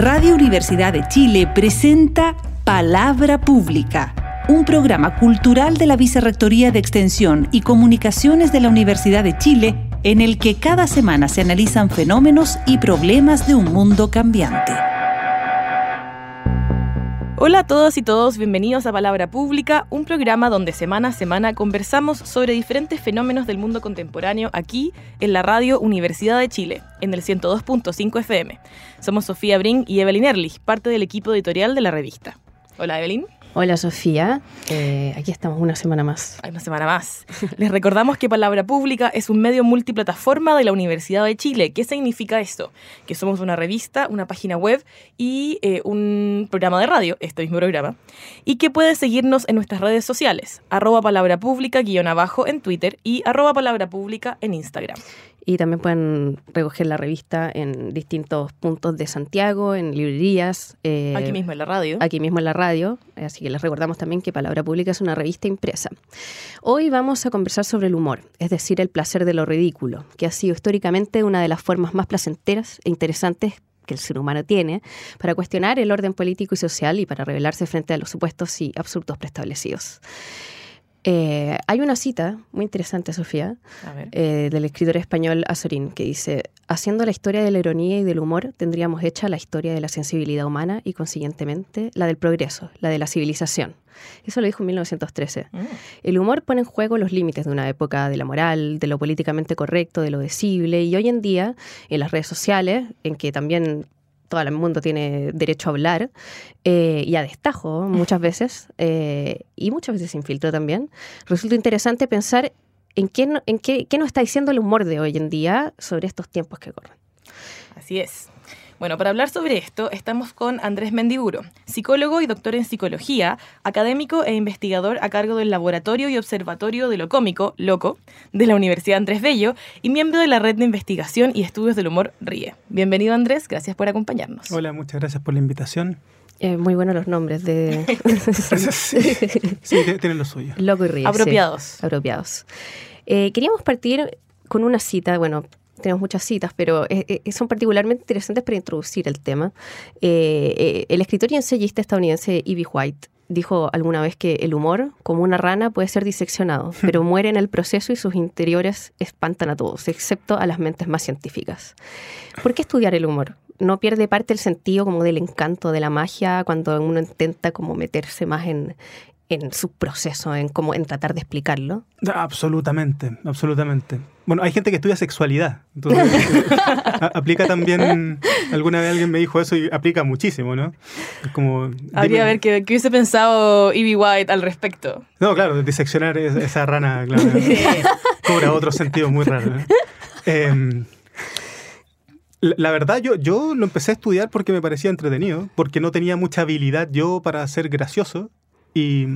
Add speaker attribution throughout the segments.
Speaker 1: Radio Universidad de Chile presenta Palabra Pública, un programa cultural de la Vicerrectoría de Extensión y Comunicaciones de la Universidad de Chile en el que cada semana se analizan fenómenos y problemas de un mundo cambiante.
Speaker 2: Hola a todos y todos, bienvenidos a Palabra Pública, un programa donde semana a semana conversamos sobre diferentes fenómenos del mundo contemporáneo aquí en la radio Universidad de Chile, en el 102.5 FM. Somos Sofía Brin y Evelyn Erlich, parte del equipo editorial de la revista. Hola Evelyn.
Speaker 3: Hola Sofía, eh, aquí estamos una semana más.
Speaker 2: Una semana más. Les recordamos que Palabra Pública es un medio multiplataforma de la Universidad de Chile. ¿Qué significa esto? Que somos una revista, una página web y eh, un programa de radio, este mismo programa, y que pueden seguirnos en nuestras redes sociales, arroba palabra pública guion abajo en Twitter y arroba palabra pública en Instagram.
Speaker 3: Y también pueden recoger la revista en distintos puntos de Santiago, en librerías.
Speaker 2: Eh, aquí mismo en la radio.
Speaker 3: Aquí mismo en la radio. Así que les recordamos también que Palabra Pública es una revista impresa. Hoy vamos a conversar sobre el humor, es decir, el placer de lo ridículo, que ha sido históricamente una de las formas más placenteras e interesantes que el ser humano tiene para cuestionar el orden político y social y para rebelarse frente a los supuestos y absurdos preestablecidos. Eh, hay una cita muy interesante, Sofía, eh, del escritor español Azorín, que dice, haciendo la historia de la ironía y del humor, tendríamos hecha la historia de la sensibilidad humana y, consiguientemente, la del progreso, la de la civilización. Eso lo dijo en 1913. Mm. El humor pone en juego los límites de una época de la moral, de lo políticamente correcto, de lo decible, y hoy en día, en las redes sociales, en que también todo el mundo tiene derecho a hablar, eh, y a destajo muchas veces, eh, y muchas veces sin filtro también, resulta interesante pensar en, qué, en qué, qué nos está diciendo el humor de hoy en día sobre estos tiempos que corren.
Speaker 2: Así es. Bueno, para hablar sobre esto estamos con Andrés Mendiburo, psicólogo y doctor en psicología, académico e investigador a cargo del Laboratorio y Observatorio de lo Cómico, LOCO, de la Universidad Andrés Bello y miembro de la Red de Investigación y Estudios del Humor RIE. Bienvenido Andrés, gracias por acompañarnos.
Speaker 4: Hola, muchas gracias por la invitación.
Speaker 3: Eh, muy buenos los nombres de...
Speaker 4: sí, tienen lo suyo.
Speaker 3: Loco y Ríe.
Speaker 2: Apropiados.
Speaker 3: apropiados. Eh, queríamos partir con una cita, bueno, tenemos muchas citas, pero eh, eh, son particularmente interesantes para introducir el tema. Eh, el escritor y ensayista estadounidense Evie White dijo alguna vez que el humor, como una rana, puede ser diseccionado, pero muere en el proceso y sus interiores espantan a todos, excepto a las mentes más científicas. ¿Por qué estudiar el humor? ¿No pierde parte el sentido como del encanto, de la magia, cuando uno intenta como meterse más en, en su proceso, en cómo, en tratar de explicarlo.
Speaker 4: Absolutamente, absolutamente. Bueno, hay gente que estudia sexualidad, entonces aplica también, alguna vez alguien me dijo eso y aplica muchísimo, ¿no?
Speaker 2: Es como... Habría a ver qué, hubiese pensado Evie White al respecto.
Speaker 4: No, claro, diseccionar esa rana, claro, cobra otro sentido muy raro. Em, la verdad, yo, yo lo empecé a estudiar porque me parecía entretenido, porque no tenía mucha habilidad yo para ser gracioso y,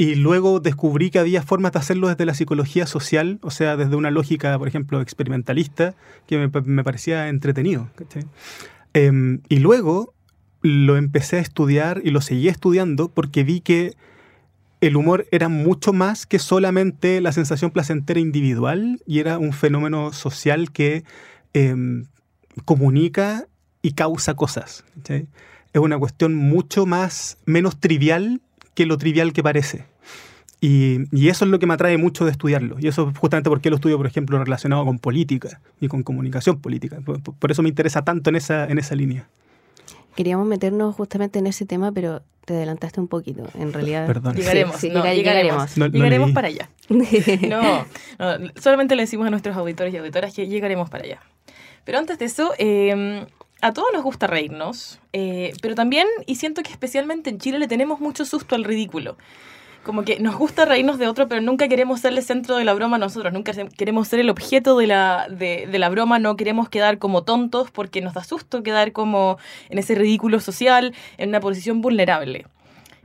Speaker 4: y luego descubrí que había formas de hacerlo desde la psicología social, o sea, desde una lógica, por ejemplo, experimentalista, que me, parecía entretenido. Em, y luego lo empecé a estudiar y lo seguí estudiando porque vi que el humor era mucho más que solamente la sensación placentera individual y era un fenómeno social que em, comunica y causa cosas es una cuestión mucho más, menos trivial que lo trivial que parece. Y, eso es lo que me atrae mucho de estudiarlo. Y eso es justamente porque lo estudio, por ejemplo, relacionado con política y con comunicación política. Por, eso me interesa tanto en esa, en esa línea.
Speaker 3: Queríamos meternos justamente en ese tema, pero te adelantaste un poquito. En realidad,
Speaker 2: Perdón. Llegaremos, llegaremos. llegaremos para allá. no, solamente le decimos a nuestros auditores y auditoras que llegaremos para allá. Pero antes de eso, eh, a todos nos gusta reírnos, eh, pero también, y siento que especialmente en Chile le tenemos mucho susto al ridículo. Como que nos gusta reírnos de otro, pero nunca queremos ser el centro de la broma nosotros, nunca queremos ser el objeto de la, de, la broma, no queremos quedar como tontos porque nos da susto quedar como en ese ridículo social, en una posición vulnerable.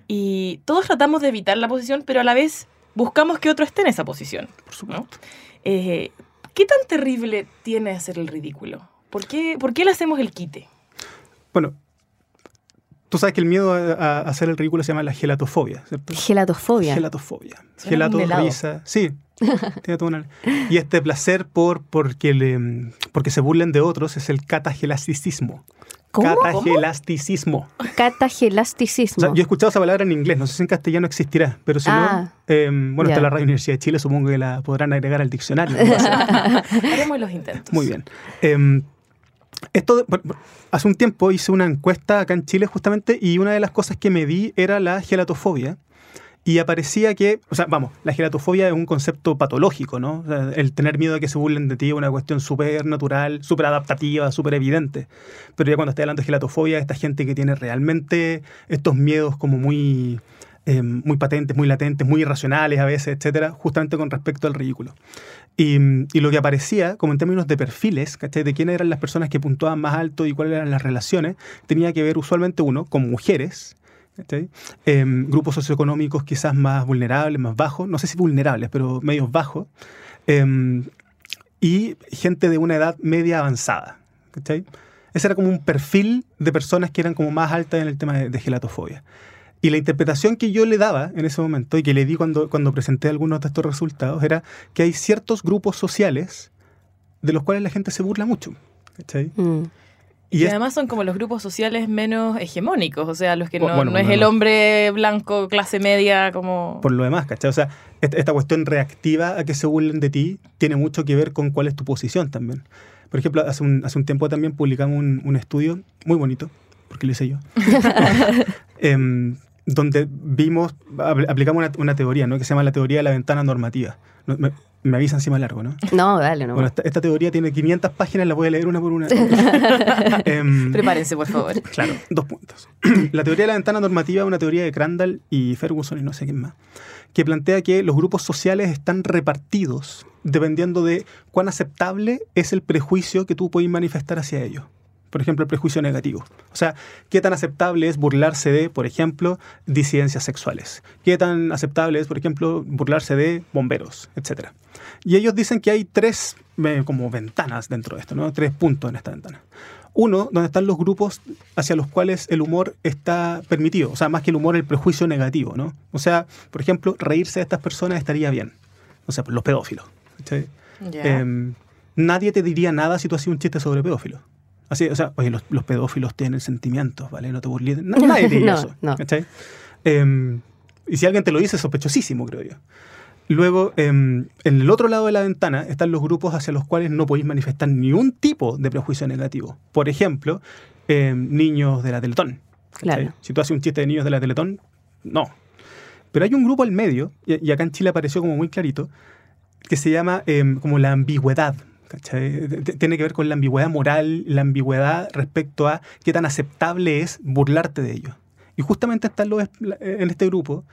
Speaker 2: Y todos tratamos de evitar la posición, pero a la vez buscamos que otro esté en esa posición. Por supuesto. Eh, ¿Qué tan terrible tiene hacer el ridículo? ¿Por qué, ¿Por qué le hacemos el quite?
Speaker 4: Bueno, tú sabes que el miedo a, hacer el ridículo se llama la gelatofobia, ¿cierto?
Speaker 3: Gelatofobia.
Speaker 4: Gelatofobia. Gelato, risa. Sí, y este placer por porque, le, porque se burlen de otros es el catagelasticismo.
Speaker 3: ¿Cómo?
Speaker 4: Catagelasticismo.
Speaker 3: Catagelasticismo.
Speaker 4: yo he escuchado esa palabra en inglés, no sé si en castellano existirá, pero si no,
Speaker 3: Ah.
Speaker 4: em, bueno,
Speaker 3: Ya.
Speaker 4: está la Radio Universidad de Chile, supongo que la podrán agregar al diccionario.
Speaker 2: Haremos los intentos.
Speaker 4: Muy bien. Em, esto, de- hace un tiempo hice una encuesta acá en Chile justamente y una de las cosas que medí era la gelatofobia. Y aparecía que, o sea, vamos, la gelatofobia es un concepto patológico, ¿no? El tener miedo a que se burlen de ti es una cuestión súper natural, súper adaptativa, súper evidente. Pero ya cuando estoy hablando de gelatofobia, esta gente que tiene realmente estos miedos como muy, eh, muy patentes, muy latentes, muy irracionales a veces, etcétera, justamente con respecto al ridículo. Y, y lo que aparecía, como en términos de perfiles, ¿cachai? De quiénes eran las personas que puntuaban más alto y cuáles eran las relaciones, tenía que ver usualmente uno con mujeres, ¿cachai? Em, grupos socioeconómicos quizás más vulnerables, más bajos, no sé si vulnerables, pero medios bajos, em, y gente de una edad media avanzada. ¿cachai? Ese era como un perfil de personas que eran como más altas en el tema de, de gelatofobia. Y la interpretación que yo le daba en ese momento y que le di cuando, cuando presenté algunos de estos resultados era que hay ciertos grupos sociales de los cuales la gente se burla mucho. ¿cachai?
Speaker 3: Mm.
Speaker 2: Y,
Speaker 4: es-
Speaker 2: además son como los grupos sociales menos hegemónicos, o sea, los que no,
Speaker 4: Bueno,
Speaker 2: no es el hombre blanco, clase media, como...
Speaker 4: por lo demás, ¿cachai? O sea, esta, esta cuestión reactiva a que se burlen de ti tiene mucho que ver con cuál es tu posición también. Por ejemplo, hace un, hace un tiempo también publicamos un, un estudio muy bonito, porque lo hice yo, em, donde vimos, apl- aplicamos una, una teoría, ¿no? Que se llama la teoría de la ventana normativa. No, me, me avisan si más largo, ¿no?
Speaker 3: No, dale, no.
Speaker 4: Bueno, esta, esta teoría tiene 500 páginas, la voy a leer una por una. Em,
Speaker 2: Prepárense, por favor.
Speaker 4: Claro, dos puntos. la teoría de la ventana normativa es una teoría de Crandall y Ferguson y no sé quién más, que plantea que los grupos sociales están repartidos dependiendo de cuán aceptable es el prejuicio que tú puedes manifestar hacia ellos. Por ejemplo, el prejuicio negativo. O sea, qué tan aceptable es burlarse de, por ejemplo, disidencias sexuales. Qué tan aceptable es, por ejemplo, burlarse de bomberos, etc. Y ellos dicen que hay tres eh, como ventanas dentro de esto, ¿no? Tres puntos en esta ventana. Uno, donde están los grupos hacia los cuales el humor está permitido. O sea, más que el humor, el prejuicio negativo, ¿no? O sea, por ejemplo, reírse de estas personas estaría bien. O sea, los pedófilos. ¿cachai?
Speaker 2: Ya.
Speaker 4: Em, nadie te diría nada si tú hacías un chiste sobre pedófilos. Así, o sea, oye, los, los pedófilos tienen sentimientos, ¿vale? No te burles. Na- Nadie te
Speaker 3: No,
Speaker 4: eso.
Speaker 3: no.
Speaker 4: ¿cachai? Em, y si alguien te lo dice, es sospechosísimo, creo yo. Luego, em, en el otro lado de la ventana están los grupos hacia los cuales no podéis manifestar ni un tipo de prejuicio negativo. Por ejemplo, em, niños de la Teletón.
Speaker 3: Claro.
Speaker 4: Si tú haces un chiste de niños de la Teletón, no. Pero hay un grupo al medio, y, acá en Chile apareció como muy clarito, que se llama como la ambigüedad. Tiene que ver con la ambigüedad moral, la ambigüedad respecto a qué tan aceptable es burlarte de ellos. Y justamente están los, en este grupo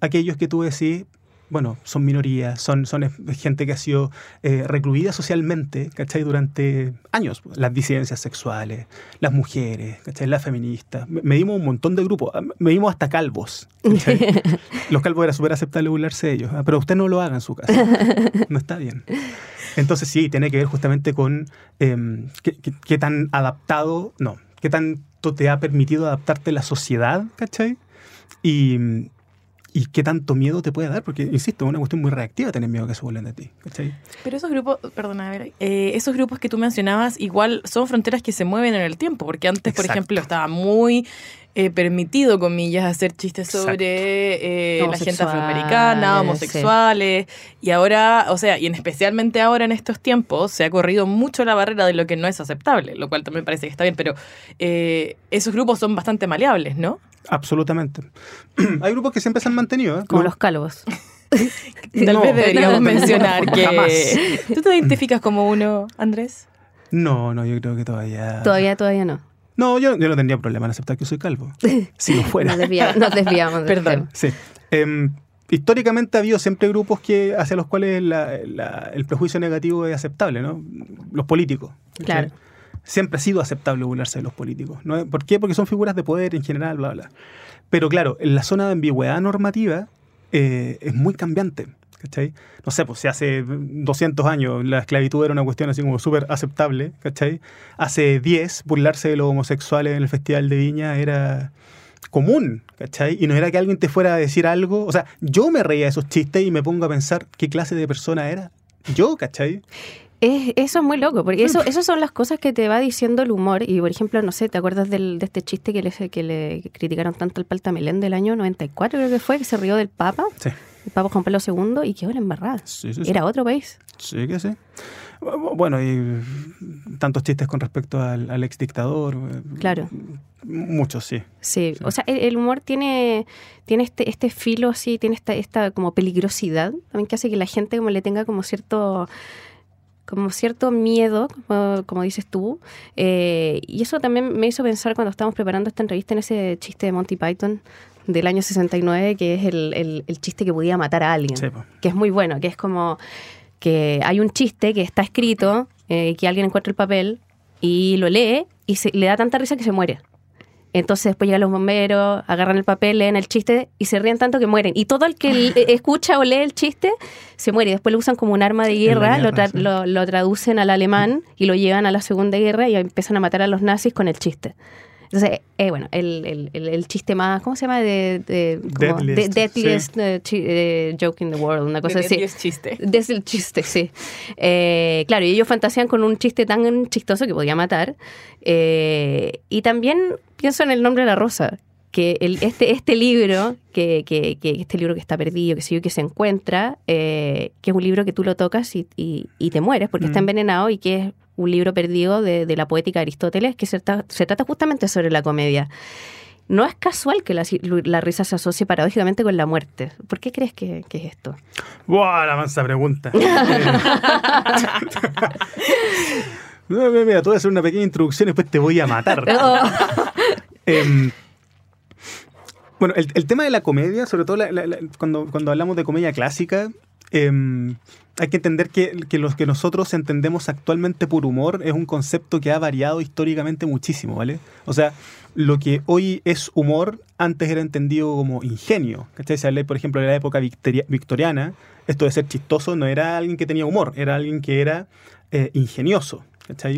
Speaker 4: aquellos que tú decís, bueno, son minorías, son, son gente que ha sido eh, recluida socialmente, ¿cachai? Durante años. Las disidencias sexuales, las mujeres, ¿cachai? Las feministas. Me- Medimos un montón de grupos, ah, medimos hasta calvos. ¿cachai? Los calvos era súper aceptable burlarse de ellos, ah, pero usted no lo haga en su casa. No está bien. Entonces sí, tiene que ver justamente con em, qué, qué- qué tan adaptado, no, qué tanto te ha permitido adaptarte la sociedad, ¿cachai? Y, y qué tanto miedo te puede dar, porque, insisto, es una cuestión muy reactiva tener miedo que se burlen de ti, ¿cachai?
Speaker 2: Pero esos grupos, perdona, a ver, eh, esos grupos que tú mencionabas igual son fronteras que se mueven en el tiempo, porque antes, por ejemplo, estaba muy eh, permitido, comillas, hacer chistes
Speaker 4: Exacto.
Speaker 2: sobre eh, la gente afroamericana, homosexuales, y ahora, o sea, y en especialmente ahora en estos tiempos, se ha corrido mucho la barrera de lo que no es aceptable, lo cual también parece que está bien, pero eh, esos grupos son bastante maleables, ¿no?
Speaker 4: Absolutamente. Hay grupos que siempre se han mantenido, ¿eh?
Speaker 3: Como
Speaker 4: No-
Speaker 3: los calvos.
Speaker 2: Tal
Speaker 4: No,
Speaker 2: vez deberíamos
Speaker 4: no, no,
Speaker 2: mencionar que...
Speaker 4: jamás.
Speaker 2: ¿Tú te identificas como uno, Andrés?
Speaker 4: No, no, yo creo que todavía...
Speaker 3: Todavía, todavía no.
Speaker 4: No, yo, yo no tendría problema en aceptar que soy calvo. Si lo fuera.
Speaker 3: Nos desviamos, nos desviamos del
Speaker 2: Perdón.
Speaker 3: tema.
Speaker 4: Sí. Em, históricamente ha habido siempre grupos que hacia los cuales la- la- el prejuicio negativo es aceptable, ¿no? Los políticos.
Speaker 3: Claro.
Speaker 4: Siempre ha sido aceptable burlarse de los políticos. ¿no? ¿Por qué? Porque son figuras de poder en general, bla, bla. Pero claro, en la zona de ambigüedad normativa eh, es muy cambiante. ¿Cachai? No sé, pues si hace 200 años la esclavitud era una cuestión así como súper aceptable, ¿cachai? Hace 10 burlarse de los homosexuales en el Festival de Viña era común, ¿cachai? Y no era que alguien te fuera a decir algo. O sea, yo me reía de esos chistes y me pongo a pensar qué clase de persona era. Yo, ¿cachai?
Speaker 3: eso es muy loco, porque eso, esas son las cosas que te va diciendo el humor. Y por ejemplo, no sé, ¿te acuerdas del, de este chiste que le, que le criticaron tanto al Paltamelén del año 94, creo que fue, que se rió del Papa?
Speaker 4: Sí.
Speaker 3: El Papa Juan Pablo II y quedó en embarrada.
Speaker 4: Sí, sí,
Speaker 3: Era otro país.
Speaker 4: Sí, que sí. Bueno, y tantos chistes con respecto al, ex dictador. Eh,
Speaker 3: claro.
Speaker 4: Muchos, sí.
Speaker 3: Sí, o sea, el, humor tiene, tiene este, este filo así, tiene esta, esta como peligrosidad, también que hace que la gente como le tenga como cierto como cierto miedo, como, dices tú. Eh, y eso también me hizo pensar cuando estábamos preparando esta entrevista en ese chiste de Monty Python del año 69, que es el, el, chiste que podía matar a alguien, que es muy bueno, que es como que hay un chiste que está escrito, eh, que alguien encuentra el papel y lo lee y se, le da tanta risa que se muere. Entonces después llegan los bomberos, agarran el papel, leen el chiste y se ríen tanto que mueren. Y todo el que escucha o lee el chiste se muere. Y después lo usan como un arma de guerra, lo, lo, traducen al alemán y lo llevan a la Segunda Guerra y empiezan a matar a los nazis con el chiste. Entonces, eh, bueno, el, el, el, chiste más, ¿cómo se llama? De, de, deadliest, eh, eh, joke in the world, una cosa así.
Speaker 2: Deadliest chiste.
Speaker 3: Desde el chiste, sí. Eh, claro, y ellos fantasean con un chiste tan chistoso que podía matar. y también pienso en el nombre de la rosa, que el, este, este libro, que, que, que, este libro que está perdido, que sé yo, que se encuentra, que es un libro que tú lo tocas y, y, te mueres porque está mm. envenenado y que es un libro perdido de, la poética de Aristóteles que se, trata justamente sobre la comedia. No es casual que la, risa se asocie paradójicamente con la muerte. ¿Por qué crees que, es esto?
Speaker 4: ¡Buah, la mansa pregunta! mira, te voy a hacer una pequeña introducción y después te voy a matar. Oh. Em, bueno, el, tema de la comedia, sobre todo cuando, cuando hablamos de comedia clásica, em, hay que entender que, lo que nosotros entendemos actualmente por humor es un concepto que ha variado históricamente muchísimo, ¿vale? O sea, lo que hoy es humor antes era entendido como ingenio. ¿Cachai? Si por ejemplo, de la época victoriana, esto de ser chistoso no era alguien que tenía humor, era alguien que era eh, ingenioso.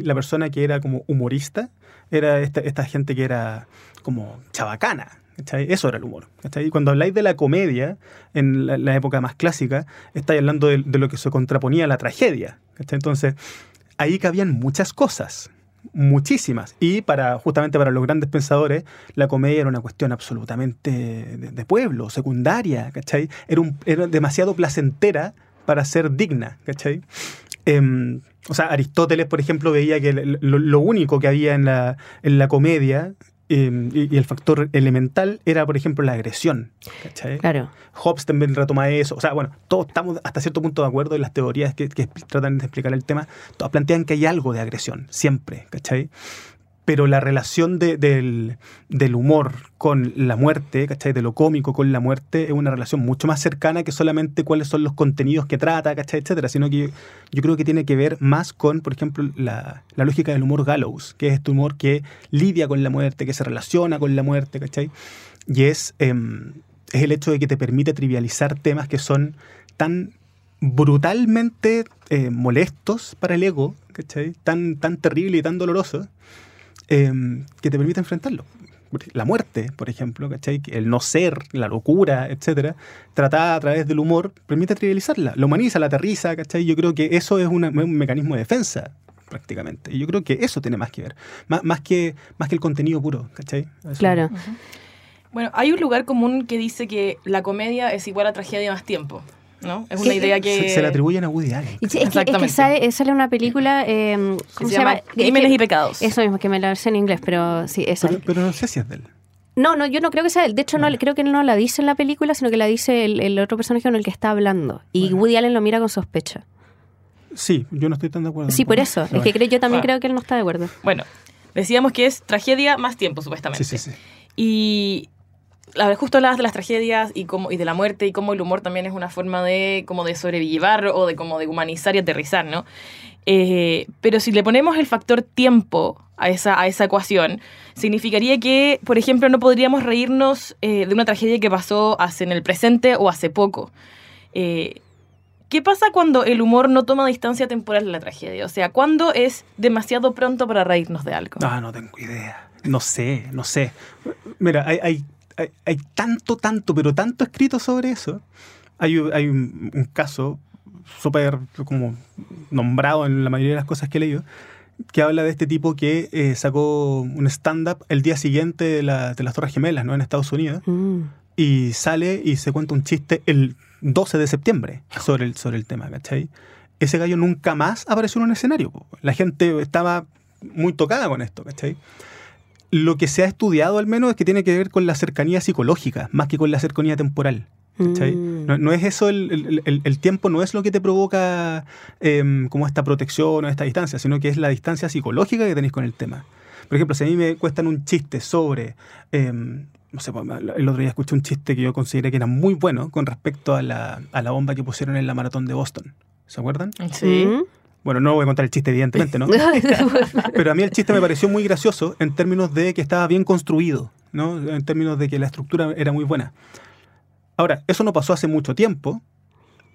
Speaker 4: La persona que era como humorista era esta, esta gente que era como chabacana. Eso era el humor. Y cuando habláis de la comedia, en la, época más clásica, estáis hablando de, lo que se contraponía a la tragedia. Entonces, ahí cabían muchas cosas, muchísimas. Y para justamente para los grandes pensadores, la comedia era una cuestión absolutamente de, pueblo, secundaria, ¿cachai? Era, demasiado placentera para ser digna, ¿cachai? Em, o sea, Aristóteles, por ejemplo, veía que lo, único que había en la comedia Em, y, el factor elemental era, por ejemplo, la agresión. ¿cachai?
Speaker 3: Claro.
Speaker 4: Hobbes también retoma eso. O sea, bueno, todos estamos hasta cierto punto de acuerdo en las teorías que, que tratan de explicar el tema. Todos plantean que hay algo de agresión, siempre, ¿cachai? Pero la relación del, humor con la muerte, ¿cachai? De lo cómico con la muerte es una relación mucho más cercana que solamente cuáles son los contenidos que trata, ¿cachai? Etcétera, sino que yo, creo que tiene que ver más con, por ejemplo, la, lógica del humor gallows, que es este humor que lidia con la muerte, que se relaciona con la muerte, ¿cachai? Y es, em, es el hecho de que te permite trivializar temas que son tan brutalmente eh, molestos para el ego, ¿cachai? Tan, tan terrible y tan doloroso Em, que te permite enfrentarlo. La muerte, por ejemplo, ¿cachai? El no ser, la locura, etcétera, tratada a través del humor, permite trivializarla, la humaniza, la aterriza, ¿cachai? Yo creo que eso es un mecanismo de defensa prácticamente. Y yo creo que eso tiene más que ver, más, más, que, más que el contenido puro, ¿cachai?
Speaker 3: Claro.
Speaker 2: Bueno, hay un lugar común que dice que la comedia es igual a tragedia más tiempo. ¿No? Es una idea que...
Speaker 4: Se, la atribuyen a Woody Allen.
Speaker 3: Es que, sale, una película... Eh,
Speaker 2: ¿Cómo se, llama? Crímenes y pecados.
Speaker 3: Eso mismo, que me la sé en inglés, pero sí, eso.
Speaker 4: Pero, no sé si es de él.
Speaker 3: No, no, yo no creo que sea él. De hecho, no, creo que él no la dice en la película, sino que la dice el, otro personaje con el que está hablando. Y Woody Allen lo mira con sospecha.
Speaker 4: Sí, yo no estoy tan de acuerdo.
Speaker 3: Sí, por eso. Es que yo también creo que él no está de acuerdo.
Speaker 2: Bueno, decíamos que es tragedia más tiempo, supuestamente.
Speaker 4: Sí, sí, sí.
Speaker 2: Y justo hablabas de las tragedias y, cómo, y de la muerte y cómo el humor también es una forma de, como de sobrevivir o de, como de humanizar y aterrizar, ¿no? Eh, pero si le ponemos el factor tiempo a esa, a esa ecuación, significaría que, por ejemplo, no podríamos reírnos eh, de una tragedia que pasó hace en el presente o hace poco. Eh, ¿Qué pasa cuando el humor no toma distancia temporal de la tragedia? O sea, ¿cuándo es demasiado pronto para reírnos de algo?
Speaker 4: Ah, no tengo idea. No sé, no sé. Mira, hay, tanto, tanto, pero tanto escrito sobre eso. Hay, hay un, caso súper como nombrado en la mayoría de las cosas que he leído, que habla de este tipo que eh, sacó un stand-up el día siguiente de, las Torres Gemelas, ¿no? En Estados Unidos. Mm. Y sale y se cuenta un chiste el 12 de septiembre sobre el, sobre el tema, ¿cachai? Ese gallo nunca más apareció en un escenario. La gente estaba muy tocada con esto, ¿cachai? Lo que se ha estudiado al menos es que tiene que ver con la cercanía psicológica, más que con la cercanía temporal. Mm. No, es eso, el, tiempo no es lo que te provoca em, como esta protección o esta distancia, sino que es la distancia psicológica que tenéis con el tema. Por ejemplo, si a mí me cuestan un chiste sobre, em, no sé, pues, el otro día escuché un chiste que yo consideré que era muy bueno con respecto a la, a la bomba que pusieron en la maratón de Boston. ¿Se acuerdan?
Speaker 2: Sí.
Speaker 4: Bueno, no voy a contar el chiste, evidentemente, ¿no? Pero a mí el chiste me pareció muy gracioso en términos de que estaba bien construido, ¿no? En términos de que la estructura era muy buena. Ahora, eso no pasó hace mucho tiempo,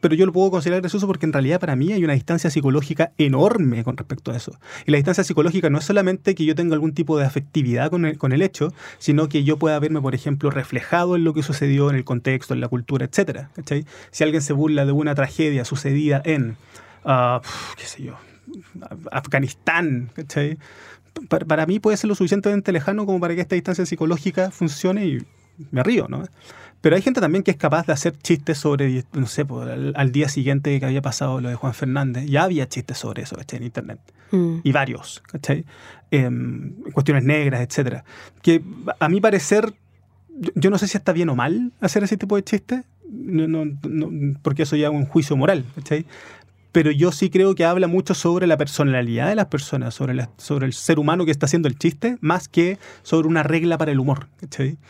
Speaker 4: pero yo lo puedo considerar gracioso porque en realidad para mí hay una distancia psicológica enorme con respecto a eso. Y la distancia psicológica no es solamente que yo tenga algún tipo de afectividad con el, con el hecho, sino que yo pueda verme, por ejemplo, reflejado en lo que sucedió, en el contexto, en la cultura, etc. Si alguien se burla de una tragedia sucedida en, uh, qué sé yo, Afganistán, Para, para mí puede ser lo suficientemente lejano como para que esta distancia psicológica funcione y me río, ¿no? Pero hay gente también que es capaz de hacer chistes sobre, no sé, al, día siguiente que había pasado lo de Juan Fernández, ya había chistes sobre eso, ¿cachai? En internet. Mm. Y varios, ¿cachai? Em, cuestiones negras, etcétera. Que a mi parecer, yo, no sé si está bien o mal hacer ese tipo de chistes, no, porque eso ya es un juicio moral, ¿cachai? Pero yo sí creo que habla mucho sobre la personalidad de las personas, sobre, sobre el ser humano que está haciendo el chiste, más que sobre una regla para el humor.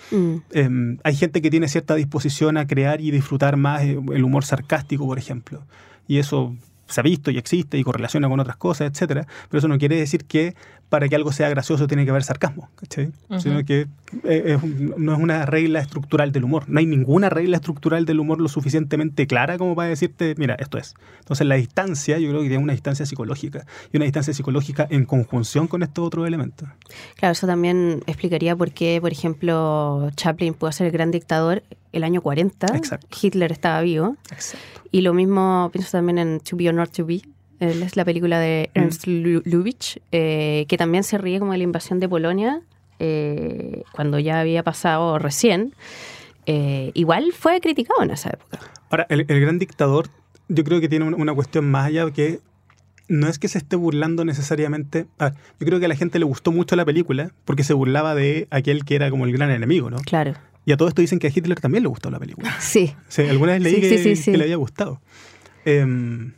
Speaker 4: Mm. Em, hay gente que tiene cierta disposición a crear y disfrutar más eh, el humor sarcástico, por ejemplo. Y eso se ha visto y existe y correlaciona con otras cosas, etcétera, pero eso no quiere decir que para que algo sea gracioso tiene que haber sarcasmo, ¿cachai? Sino que eh, no es una regla estructural del humor. No hay ninguna regla estructural del humor lo suficientemente clara como para decirte, mira, esto es. Entonces la distancia, yo creo que tiene una distancia psicológica y una distancia psicológica en conjunción con estos otros elementos.
Speaker 3: Claro, eso también explicaría por qué, por ejemplo, Chaplin pudo ser el gran dictador el año 40. Hitler estaba vivo. Exacto. Y lo mismo pienso también en To Be or Not To Be. Es la película de mm. Ernst Lubitsch, eh, que también se ríe como de la invasión de Polonia eh, cuando ya había pasado recién. Eh, igual fue criticado en esa época.
Speaker 4: Ahora, el, gran dictador, yo creo que tiene una cuestión más allá que no es que se esté burlando necesariamente. yo creo que a la gente le gustó mucho la película porque se burlaba de aquel que era como el gran enemigo, ¿no?
Speaker 3: Claro.
Speaker 4: Y a todo esto dicen que a Hitler también le gustó la película.
Speaker 3: Sí.
Speaker 4: alguna vez leí que, le había gustado. Em,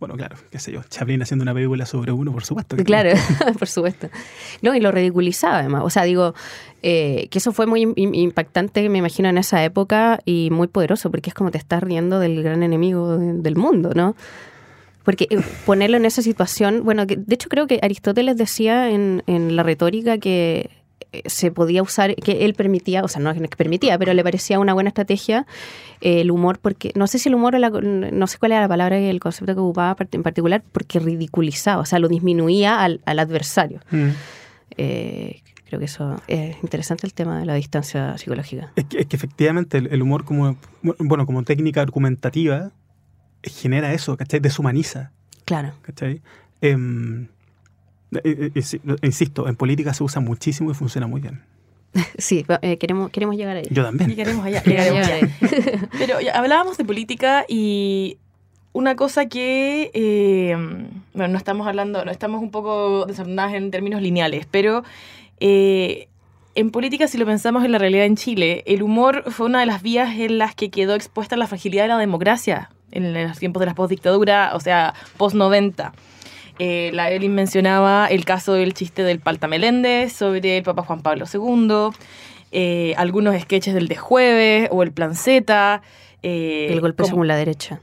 Speaker 4: bueno, claro, qué sé yo, Chaplin haciendo una película sobre uno, por supuesto.
Speaker 3: claro, por supuesto. No, y lo ridiculizaba además. O sea, digo, eh, que eso fue muy impactante, me imagino, en esa época y muy poderoso, porque es como te estás riendo del gran enemigo del mundo, ¿no? Porque eh, ponerlo en esa situación, bueno, de hecho creo que Aristóteles decía en, en la retórica que se podía usar, que él permitía, o sea, no es que permitía, pero le parecía una buena estrategia eh, el humor, porque no sé si el humor, no sé cuál era la palabra y el concepto que ocupaba en particular, porque ridiculizaba, o sea, lo disminuía al, adversario. Mm. Eh, creo que eso es interesante el tema de la distancia psicológica.
Speaker 4: Es que, efectivamente el, humor como, bueno, como técnica argumentativa genera eso, ¿cachai? Deshumaniza.
Speaker 3: Claro.
Speaker 4: ¿cachai? Em, eh, insisto, en política se usa muchísimo y funciona muy bien.
Speaker 3: Sí, queremos, queremos llegar ahí.
Speaker 4: Yo también.
Speaker 2: Y queremos allá. Pero hablábamos de política y una cosa que, bueno, no estamos hablando, no estamos un poco desordenadas en términos lineales, pero en política, si lo pensamos en la realidad en Chile, el humor fue una de las vías en las que quedó expuesta la fragilidad de la democracia en los tiempos de la postdictadura, o sea, post-90. Eh, la Evelyn mencionaba el caso del chiste del Palta Meléndez sobre el Papa Juan Pablo II, eh, algunos sketches del de jueves o el Plan Z.
Speaker 3: Eh, el golpe según la derecha.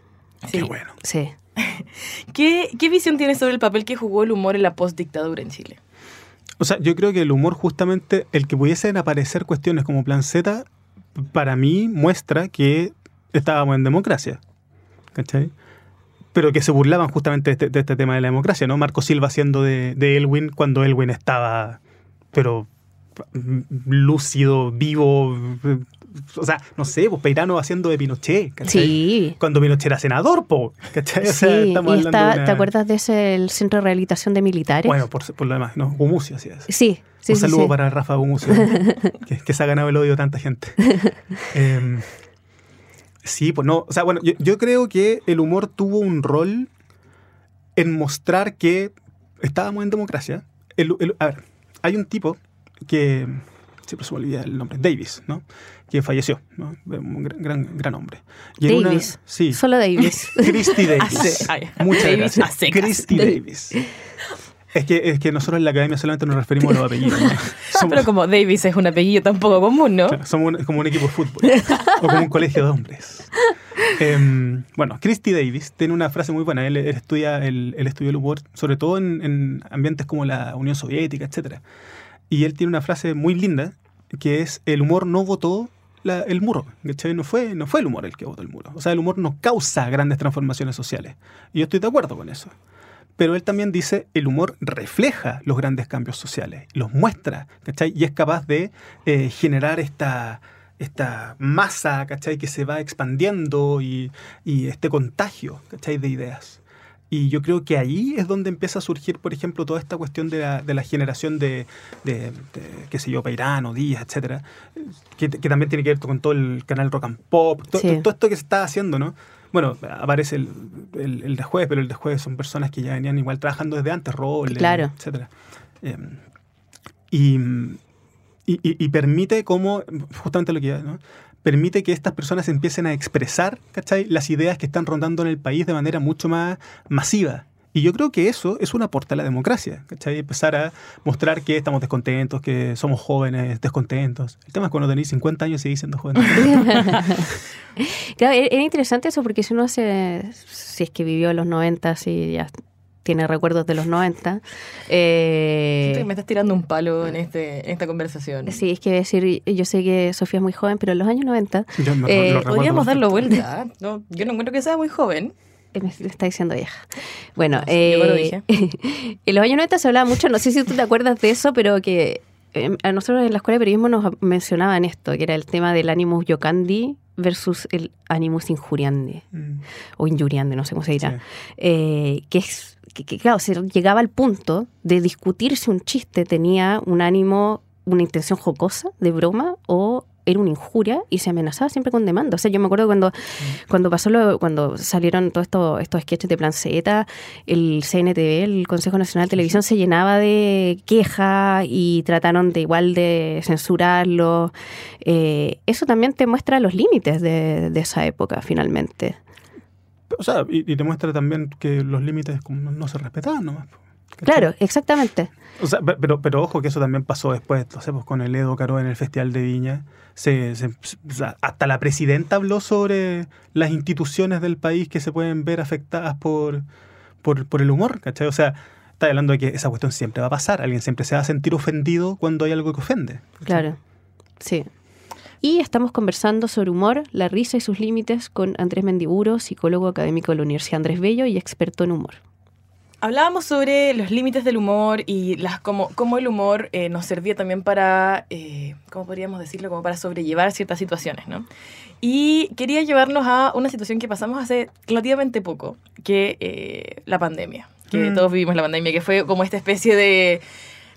Speaker 4: Qué bueno.
Speaker 3: Sí.
Speaker 2: ¿Qué, visión tienes sobre el papel que jugó el humor en la postdictadura en Chile?
Speaker 4: O sea, yo creo que el humor, justamente, el que pudiesen aparecer cuestiones como Plan Z, para mí muestra que estábamos en democracia. ¿Cachai? Pero que se burlaban justamente este, de este, tema de la democracia, ¿no? Marco Silva haciendo de, Elwin cuando Elwin estaba, pero lúcido, vivo. O sea, no sé, pues Peirano haciendo de Pinochet, ¿cachai?
Speaker 3: Sí.
Speaker 4: Cuando Pinochet era senador, po, ¿cachai?
Speaker 3: Sí, y está, ¿te acuerdas de ese el centro de rehabilitación de militares?
Speaker 4: Bueno, por, por lo demás, ¿no? Gumucio hacía eso.
Speaker 3: Sí, sí,
Speaker 4: Un saludo para Rafa Gumucio, que, que, se ha ganado el odio de tanta gente. eh, sí, pues no, o sea, bueno, yo, yo creo que el humor tuvo un rol en mostrar que estábamos en democracia. El, el, a ver, hay un tipo que siempre se me olvida el nombre, Davis, ¿no? Que falleció, ¿no? Un gran, gran, gran hombre.
Speaker 3: Y Davis. Una, sí. Solo Davis.
Speaker 4: Christy Davis. Muchas
Speaker 2: Davis
Speaker 4: gracias. Christy Davis. Es que, es que nosotros en la academia solamente nos referimos a los apellidos. ¿no?
Speaker 2: Somos, Pero como Davis es un apellido tan poco común, ¿no?
Speaker 4: Claro, somos un, como un equipo de fútbol o como un colegio de hombres. Eh, bueno, Christy Davis tiene una frase muy buena. Él, él estudia el, él estudió el humor, sobre todo en, en, ambientes como la Unión Soviética, etc. Y él tiene una frase muy linda que es: el humor no votó la, el muro. ¿cachai? No fue, no fue el humor el que votó el muro. O sea, el humor no causa grandes transformaciones sociales. Y yo estoy de acuerdo con eso pero él también dice el humor refleja los grandes cambios sociales, los muestra, ¿cachai? Y es capaz de eh, generar esta, esta masa, ¿cachai? Que se va expandiendo y, y, este contagio, ¿cachai? De ideas. Y yo creo que ahí es donde empieza a surgir, por ejemplo, toda esta cuestión de la, de la generación de, de, de, qué sé yo, Peirano, Díaz, etcétera, que, que, también tiene que ver con todo el canal Rock and Pop, to, sí. todo esto que se está haciendo, ¿no? Bueno, aparece el, el, el, de jueves, pero el de jueves son personas que ya venían igual trabajando desde antes, rol,
Speaker 3: claro.
Speaker 4: etcétera. Eh, y, y, y, permite como, justamente lo que ¿no? permite que estas personas empiecen a expresar, ¿cachai? Las ideas que están rondando en el país de manera mucho más masiva. Y yo creo que eso es un aporte a la democracia, ¿cachai? Empezar a mostrar que estamos descontentos, que somos jóvenes descontentos. El tema es cuando tenéis 50 años y seguís siendo jóvenes.
Speaker 3: claro, era interesante eso porque si uno se, si es que vivió los 90, si ya tiene recuerdos de los 90.
Speaker 2: Eh, me estás tirando un palo en, este, en esta conversación.
Speaker 3: Sí, es que decir, yo sé que Sofía es muy joven, pero en los años 90...
Speaker 2: Eh, podríamos darlo vuelta. No, yo no encuentro que sea muy joven
Speaker 3: me está diciendo vieja. Bueno, eh, en los años 90 se hablaba mucho, no sé si tú te acuerdas de eso, pero que eh, a nosotros en la escuela de periodismo nos mencionaban esto, que era el tema del animus yocandi versus el animus injuriandi, mm. o injuriandi, no sé cómo se dirá, sí. eh, que es, que, que, claro, se llegaba al punto de discutir si un chiste tenía un ánimo, una intención jocosa, de broma, o era una injuria y se amenazaba siempre con demanda. O sea, yo me acuerdo cuando, cuando pasó lo, cuando salieron todos esto, estos sketches de Plan Z, el CNTV, el Consejo Nacional de Televisión, se llenaba de quejas y trataron de igual de censurarlo. Eh, eso también te muestra los límites de, de esa época, finalmente.
Speaker 4: O sea, y, te muestra también que los límites no se respetaban nomás.
Speaker 3: Claro, exactamente.
Speaker 4: O sea, pero, pero ojo que eso también pasó después, sé, pues con el Edo Caro en el Festival de Viña. Se, se, hasta la presidenta habló sobre las instituciones del país que se pueden ver afectadas por, por, por el humor, ¿cachai? O sea, está hablando de que esa cuestión siempre va a pasar. Alguien siempre se va a sentir ofendido cuando hay algo que ofende.
Speaker 3: ¿cachai? Claro, sí. Y estamos conversando sobre humor, la risa y sus límites con Andrés Mendiburo, psicólogo académico de la Universidad Andrés Bello y experto en humor.
Speaker 2: Hablábamos sobre los límites del humor y las cómo, cómo el humor eh, nos servía también para, eh, ¿cómo podríamos decirlo? Como para sobrellevar ciertas situaciones, ¿no? Y quería llevarnos a una situación que pasamos hace relativamente poco, que eh, la pandemia, que mm. todos vivimos la pandemia, que fue como esta especie de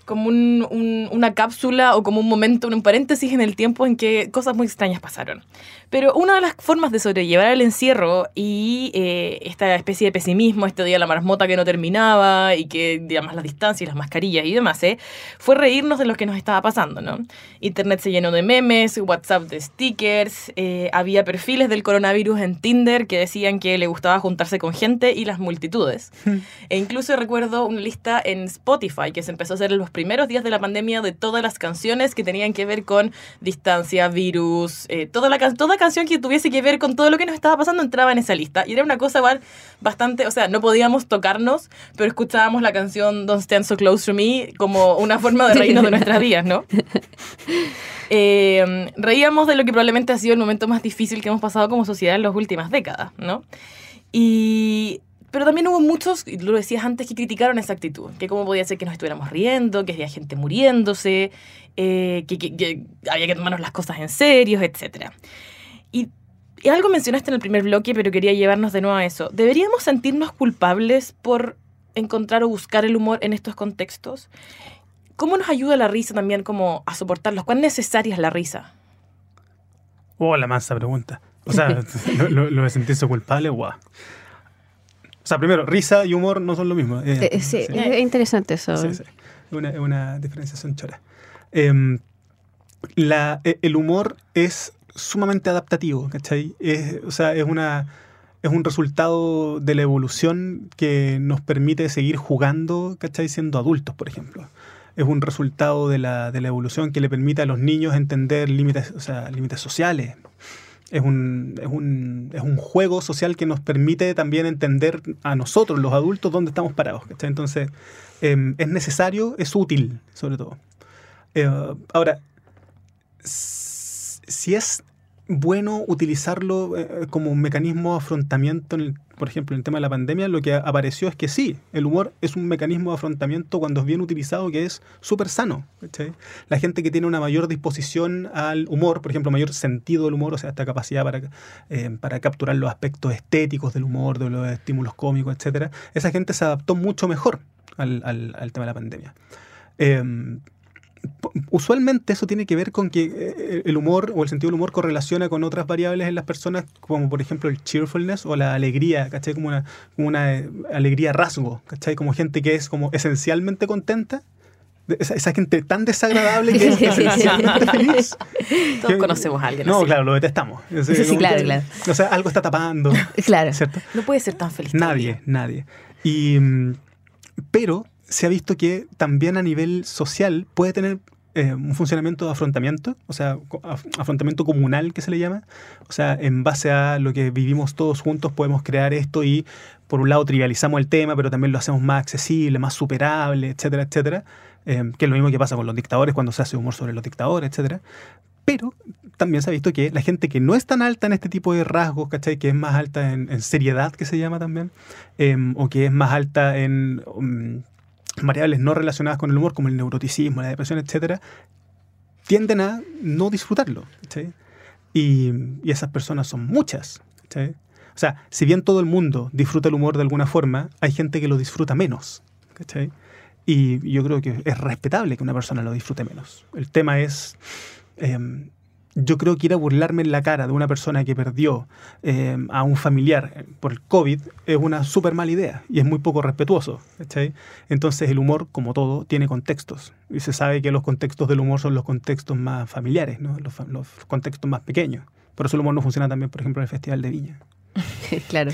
Speaker 2: como un, un, una cápsula o como un momento, un paréntesis en el tiempo en que cosas muy extrañas pasaron. Pero una de las formas de sobrellevar el encierro y eh, esta especie de pesimismo, este día la marmota que no terminaba y que, digamos, las distancias, las mascarillas y demás, ¿eh? fue reírnos de lo que nos estaba pasando, ¿no? Internet se llenó de memes, WhatsApp de stickers, eh, había perfiles del coronavirus en Tinder que decían que le gustaba juntarse con gente y las multitudes. e incluso recuerdo una lista en Spotify que se empezó a hacer en los primeros días de la pandemia de todas las canciones que tenían que ver con distancia, virus, eh, toda la toda canción que tuviese que ver con todo lo que nos estaba pasando entraba en esa lista. Y era una cosa igual bastante, o sea, no podíamos tocarnos, pero escuchábamos la canción Don't Stand So Close to Me como una forma de reírnos de nuestras vidas, ¿no? Eh, reíamos de lo que probablemente ha sido el momento más difícil que hemos pasado como sociedad en las últimas décadas, ¿no? Y pero también hubo muchos, y lo decías antes, que criticaron esa actitud, que cómo podía ser que nos estuviéramos riendo, que había gente muriéndose, eh, que, había que tomarnos las cosas en serio, etc. Y, y algo mencionaste en el primer bloque, pero quería llevarnos de nuevo a eso. ¿Deberíamos sentirnos culpables por encontrar o buscar el humor en estos contextos? ¿Cómo nos ayuda la risa también como a soportarlos? ¿Cuán necesaria es la risa?
Speaker 4: Oh, la mansa pregunta. O sea, lo, lo, de sentirse culpable, guau. O sea, primero, risa y humor no son lo mismo.
Speaker 3: Eh, eh, sí, es interesante eso.
Speaker 4: Sí, sí. Una, una, diferenciación chora. Em, la, e, el humor es sumamente adaptativo, ¿cachai? Es, o sea, es, una, es un resultado de la evolución que nos permite seguir jugando, ¿cachai? Siendo adultos, por ejemplo. Es un resultado de la, de la evolución que le permite a los niños entender límites, o sea, límites sociales, es un, es, un, es un, juego social que nos permite también entender a nosotros, los adultos, dónde estamos parados. Entonces, em, es necesario, es útil, sobre todo. Eh, ahora, si es bueno utilizarlo eh, como un mecanismo de afrontamiento en el por ejemplo, en el tema de la pandemia, lo que apareció es que sí, el humor es un mecanismo de afrontamiento cuando es bien utilizado que es súper sano. La gente que tiene una mayor disposición al humor, por ejemplo, mayor sentido del humor, o sea, esta capacidad para, eh, para capturar los aspectos estéticos del humor, de los estímulos cómicos, etcétera, esa gente se adaptó mucho mejor al, al, tema de la pandemia. Eh, usualmente eso tiene que ver con que eh, el humor o el sentido del humor correlaciona con otras variables en las personas, como por ejemplo el cheerfulness o la alegría, ¿cachai? Como una, una eh, alegría rasgo, ¿cachai? Como gente que es como esencialmente contenta. Esa, gente tan desagradable que es esencialmente feliz.
Speaker 2: Todos conocemos a alguien
Speaker 4: No, claro, lo detestamos.
Speaker 3: Sí, claro, claro.
Speaker 4: O sea, algo está tapando.
Speaker 3: Claro.
Speaker 4: ¿cierto?
Speaker 2: No puede ser tan feliz.
Speaker 4: Nadie, nadie. Y, mm, pero se ha visto que también a nivel social puede tener eh, un funcionamiento de afrontamiento, o sea, afrontamiento comunal que se le llama. O sea, en base a lo que vivimos todos juntos podemos crear esto y por un lado trivializamos el tema, pero también lo hacemos más accesible, más superable, etcétera, etcétera. Eh, que es lo mismo que pasa con los dictadores cuando se hace humor sobre los dictadores, etcétera. Pero también se ha visto que la gente que no es tan alta en este tipo de rasgos, ¿cachai? Que es más alta en, seriedad, que se llama también, eh, o que es más alta en... Um, variables no relacionadas con el humor, como el neuroticismo, la depresión, etcétera, tienden a no disfrutarlo. Y, y, esas personas son muchas. O sea, si bien todo el mundo disfruta el humor de alguna forma, hay gente que lo disfruta menos. Y yo creo que es respetable que una persona lo disfrute menos. El tema es em, yo creo que ir a burlarme en la cara de una persona que perdió eh, a un familiar por el COVID es una súper mala idea y es muy poco respetuoso. Entonces el humor, como todo, tiene contextos. Y se sabe que los contextos del humor son los contextos más familiares, los contextos más pequeños. Por eso el humor no funciona también, por ejemplo, en el Festival de Viña.
Speaker 3: claro.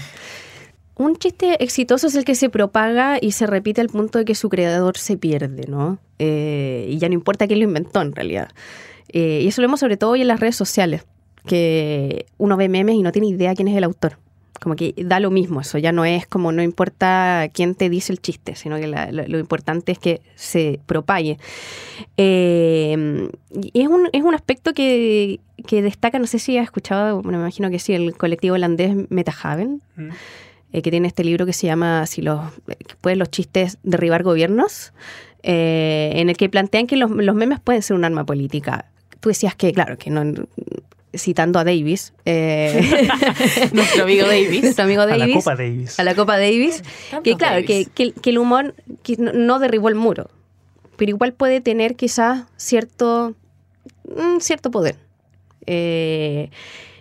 Speaker 3: Un chiste exitoso es el que se propaga y se repite al punto de que su creador se pierde, ¿no? Eh, y ya no importa quién lo inventó en realidad. Eh, y eso lo vemos sobre todo hoy en las redes sociales, que uno ve memes y no tiene idea quién es el autor. Como que da lo mismo, eso ya no es como no importa quién te dice el chiste, sino que lo, importante es que se propague. Eh, y es un, es un aspecto que, que, destaca, no sé si has escuchado, me imagino que sí, el colectivo holandés Metahaven. Mm. Eh, que tiene este libro que se llama si los pueden los chistes derribar gobiernos, en el que plantean que los, los, memes pueden ser un arma política tú decías que, claro, que no citando a Davis.
Speaker 2: Eh, nuestro amigo Davis.
Speaker 3: Nuestro amigo Davis. A
Speaker 4: la Copa Davis.
Speaker 3: A la Copa Davis. que claro, que, que, el humor no derribó el muro, pero igual puede tener quizás cierto, mm, cierto poder. Eh,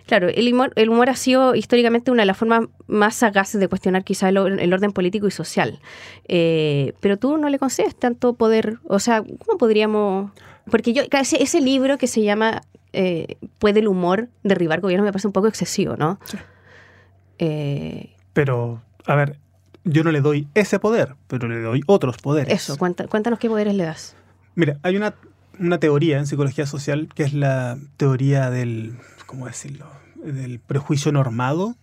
Speaker 3: claro, el humor, el humor ha sido históricamente una de las formas más sagaces de cuestionar quizás el, orden político y social. Eh, pero tú no le concedes tanto poder. O sea, ¿cómo podríamos porque yo, ese, ese libro que se llama eh, ¿Puede el humor derribar gobierno? me parece un poco excesivo, ¿no? Sí.
Speaker 4: Eh, pero, a ver, yo no le doy ese poder, pero le doy otros poderes.
Speaker 3: Eso, cuéntanos qué poderes le das.
Speaker 4: Mira, hay una, una teoría en psicología social que es la teoría del, ¿cómo decirlo? Del prejuicio normado,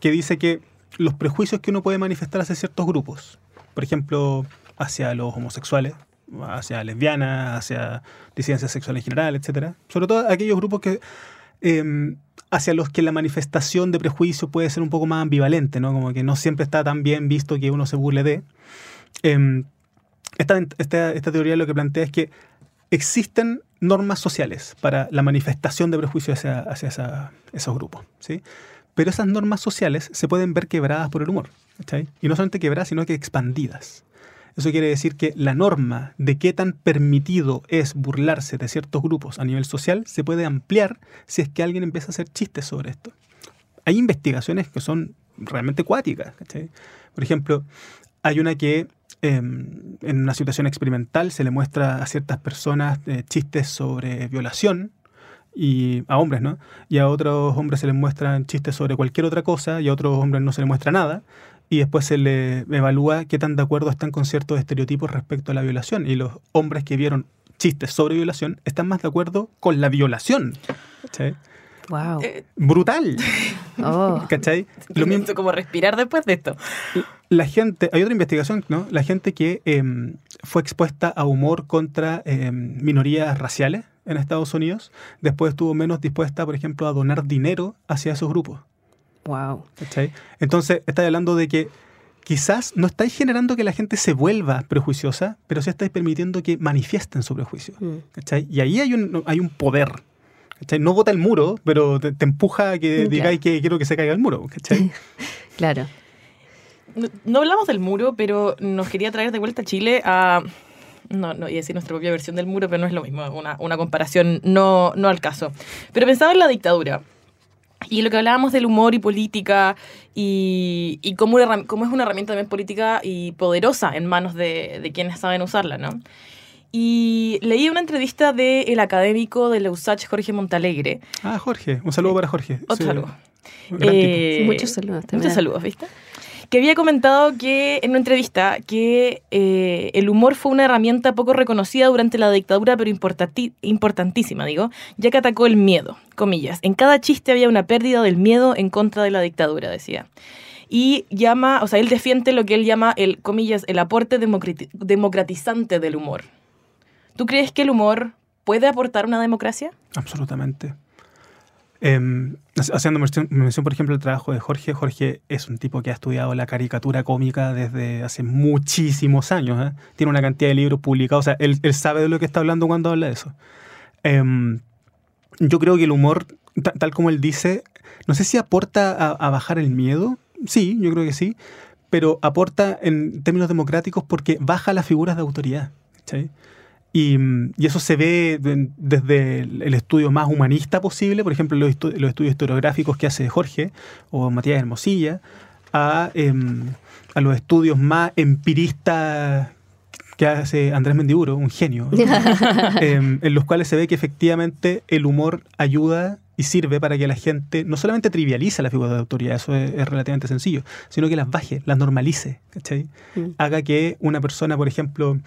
Speaker 4: que dice que los prejuicios que uno puede manifestar hacia ciertos grupos, por ejemplo, hacia los homosexuales, hacia lesbianas, hacia disidencia sexual en general, etcétera. Sobre todo aquellos grupos que em, hacia los que la manifestación de prejuicio puede ser un poco más ambivalente, ¿no? Como que no siempre está tan bien visto que uno se burle de. Em, esta, esta, teoría lo que plantea es que existen normas sociales para la manifestación de prejuicio hacia, hacia esos grupos, ¿sí? Pero esas normas sociales se pueden ver quebradas por el humor, Y no solamente quebradas, sino que expandidas. Eso quiere decir que la norma de qué tan permitido es burlarse de ciertos grupos a nivel social se puede ampliar si es que alguien empieza a hacer chistes sobre esto. Hay investigaciones que son realmente cuáticas. Por ejemplo, hay una que em, en una situación experimental se le muestra a ciertas personas eh, chistes sobre violación y a hombres, ¿no? Y a otros hombres se les muestran chistes sobre cualquier otra cosa y a otros hombres no se les muestra nada y después se le evalúa qué tan de acuerdo están con ciertos estereotipos respecto a la violación. Y los hombres que vieron chistes sobre violación están más de acuerdo con la violación. ¿Cachai?
Speaker 3: Wow.
Speaker 4: Eh, brutal. Oh. ¿Cachai?
Speaker 2: Lo mismo como respirar después de esto.
Speaker 4: La gente, hay otra investigación, ¿no? La gente que em, fue expuesta a humor contra em, minorías raciales en Estados Unidos, después estuvo menos dispuesta, por ejemplo, a donar dinero hacia esos grupos.
Speaker 3: Wow.
Speaker 4: Entonces, estáis hablando de que quizás no estáis generando que la gente se vuelva prejuiciosa, pero sí estáis permitiendo que manifiesten su prejuicio. Mm. Y ahí hay un, hay un poder. No vota el muro, pero te, empuja a que digáis que quiero que se caiga el muro.
Speaker 3: claro.
Speaker 2: No, hablamos del muro, pero nos quería traer de vuelta a Chile a no, no, y decir nuestra propia versión del muro, pero no es lo mismo, una, una comparación no, no al caso. Pero pensaba en la dictadura. Y lo que hablábamos del humor y política y, y cómo, cómo, es una herramienta también política y poderosa en manos de, de quienes saben usarla, ¿no? Y leí una entrevista del académico de la USACH, Jorge Montalegre.
Speaker 4: Ah, Jorge. Un saludo para Jorge.
Speaker 2: Otro saludo.
Speaker 3: Eh, muchos saludos.
Speaker 2: Muchos saludos, ¿viste? Que había comentado que en una entrevista que eh, el humor fue una herramienta poco reconocida durante la dictadura, pero importantísima, digo, ya que atacó el miedo, comillas. En cada chiste había una pérdida del miedo en contra de la dictadura, decía. Y llama, o sea, él defiende lo que él llama el, comillas, el aporte democratizante del humor. ¿Tú crees que el humor puede aportar una democracia?
Speaker 4: Absolutamente. Eh, haciendo mención, por ejemplo, el trabajo de Jorge. Jorge es un tipo que ha estudiado la caricatura cómica desde hace muchísimos años. ¿eh? Tiene una cantidad de libros publicados. O sea, él, sabe de lo que está hablando cuando habla de eso. Em, yo creo que el humor, tal como él dice, no sé si aporta a, bajar el miedo. Sí, yo creo que sí. Pero aporta en términos democráticos porque baja las figuras de autoridad. ¿sí? Y, eso se ve desde el estudio más humanista posible, por ejemplo, los, estudios historiográficos que hace Jorge o Matías Hermosilla, a, em, a los estudios más empiristas que hace Andrés Mendiburo, un genio, em, en los cuales se ve que efectivamente el humor ayuda y sirve para que la gente no solamente trivialice la figura de autoridad, eso es, relativamente sencillo, sino que las baje, las normalice, ¿cachai? Mm. Haga que una persona, por ejemplo,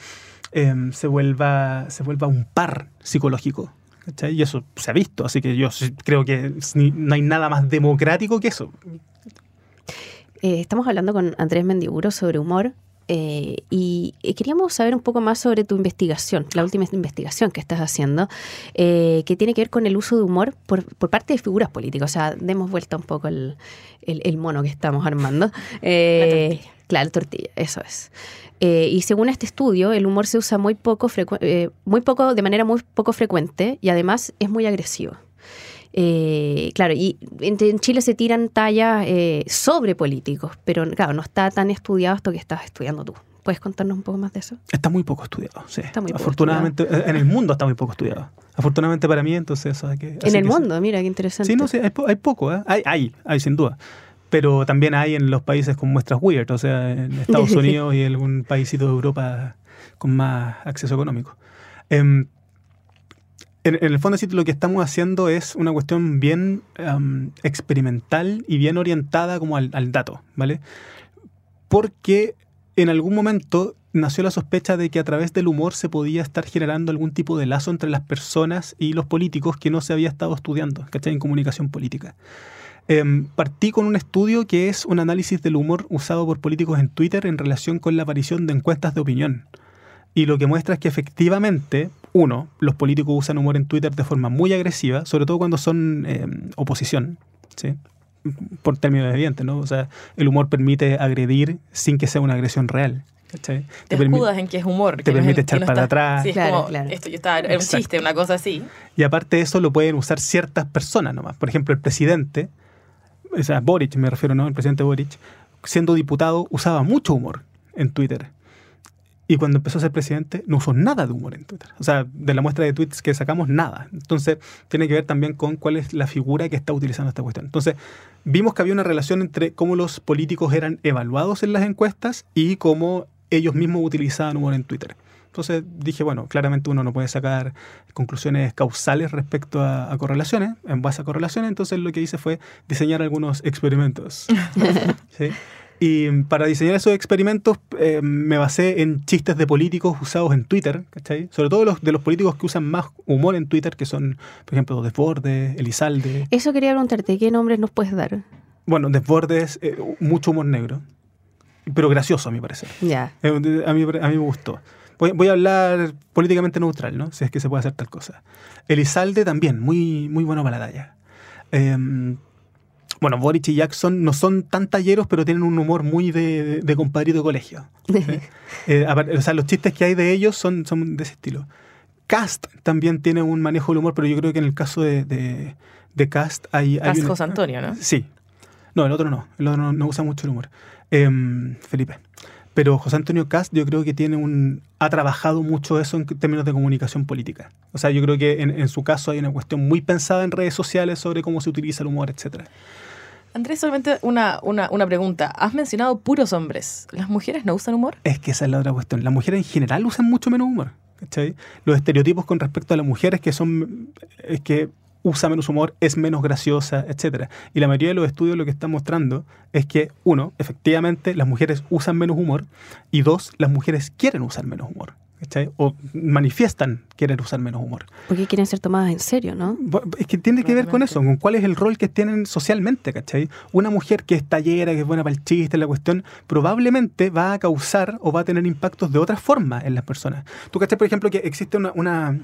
Speaker 4: Em, se, vuelva, se vuelva un par psicológico. Y eso se ha visto, así que yo creo que no hay nada más democrático que eso.
Speaker 3: Eh, estamos hablando con Andrés Mendiburo sobre humor eh, y queríamos saber un poco más sobre tu investigación, la última investigación que estás haciendo, eh, que tiene que ver con el uso de humor por, parte de figuras políticas. O sea, demos vuelta un poco el, el, mono que estamos armando. Claro, tortilla, eso es. Eh, y según este estudio, el humor se usa muy poco, eh, muy poco, de manera muy poco frecuente y además es muy agresivo. Eh, claro, y en, Chile se tiran tallas sobre políticos, pero claro, no está tan estudiado esto que estás estudiando tú. ¿Puedes contarnos un poco más de eso?
Speaker 4: Está muy poco estudiado, sí. Está muy Afortunadamente, en el mundo está muy poco estudiado. Afortunadamente para mí, entonces eso hay que...
Speaker 3: En el mundo, mira, qué interesante.
Speaker 4: Sí, no, sí, hay, hay poco, ¿eh? hay, hay, hay, sin duda pero también hay en los países con muestras weird, o sea, en Estados Unidos y en algún paísito de Europa con más acceso económico. Em, en, el fondo, sí, lo que estamos haciendo es una cuestión bien experimental y bien orientada como al, al, dato, ¿vale? Porque en algún momento nació la sospecha de que a través del humor se podía estar generando algún tipo de lazo entre las personas y los políticos que no se había estado estudiando, ¿cachai? En comunicación política. Em, partí con un estudio que es un análisis del humor usado por políticos en Twitter en relación con la aparición de encuestas de opinión. Y lo que muestra es que efectivamente, uno, los políticos usan humor en Twitter de forma muy agresiva, sobre todo cuando son eh, oposición, ¿sí? por términos evidentes, ¿no? O sea, el humor permite agredir sin que sea una agresión real.
Speaker 2: Te, te escudas en que es humor.
Speaker 4: Te permite echar para atrás.
Speaker 2: Sí, claro, claro. esto yo estaba, era un chiste, una cosa así.
Speaker 4: Y aparte de eso lo pueden usar ciertas personas nomás. Por ejemplo, el presidente, o sea, Boric me refiero, ¿no? El presidente Boric, siendo diputado, usaba mucho humor en Twitter. Y cuando empezó a ser presidente, no usó nada de humor en Twitter. O sea, de la muestra de tweets que sacamos, nada. Entonces, tiene que ver también con cuál es la figura que está utilizando esta cuestión. Entonces, vimos que había una relación entre cómo los políticos eran evaluados en las encuestas y cómo ellos mismos utilizaban humor en Twitter. Entonces dije, bueno, claramente uno no puede sacar conclusiones causales respecto a, correlaciones, en base a correlaciones, entonces lo que hice fue diseñar algunos experimentos. Y para diseñar esos experimentos eh, me basé en chistes de políticos usados en Twitter, ¿cachai? Sobre todo los de los políticos que usan más humor en Twitter, que son, por ejemplo, Desbordes, Elizalde.
Speaker 3: Eso quería preguntarte, ¿qué nombres nos puedes dar?
Speaker 4: Bueno, Desbordes, eh, mucho humor negro pero gracioso a mi parecer.
Speaker 3: Ya.
Speaker 4: Eh, a, mí, a mí me gustó. Voy, a hablar políticamente neutral, ¿no? Si es que se puede hacer tal cosa. Elizalde también, muy, muy bueno para la talla. Em, bueno, Boric y Jackson no son tan talleros, pero tienen un humor muy de, de, compadrito de colegio. Eh, o sea, los chistes que hay de ellos son, son de ese estilo. Cast también tiene un manejo del humor, pero yo creo que en el caso de, de, Cast hay...
Speaker 2: Cast José Antonio, ¿no?
Speaker 4: Sí. No, el otro no. El otro no usa mucho el humor. Em, Felipe. Pero José Antonio Cast yo creo que tiene un, ha trabajado mucho eso en términos de comunicación política. O sea, yo creo que en, su caso hay una cuestión muy pensada en redes sociales sobre cómo se utiliza el humor, etc.
Speaker 2: Andrés, solamente una, una, una, pregunta. Has mencionado puros hombres. ¿Las mujeres no usan humor?
Speaker 4: Es que esa es la otra cuestión. Las mujeres en general usan mucho menos humor. ¿cachai? Los estereotipos con respecto a las mujeres que son... Es que usa menos humor, es menos graciosa, etc. Y la mayoría de los estudios lo que están mostrando es que, uno, efectivamente las mujeres usan menos humor y dos, las mujeres quieren usar menos humor. O manifiestan querer usar menos humor.
Speaker 3: Porque quieren ser tomadas en serio, ¿no?
Speaker 4: Es que tiene que ver con eso, con cuál es el rol que tienen socialmente, ¿cachai? Una mujer que es tallera, que es buena para el chiste, la cuestión, probablemente va a causar o va a tener impactos de otra forma en las personas. Tú, ¿cachai? Por ejemplo, que existe una, una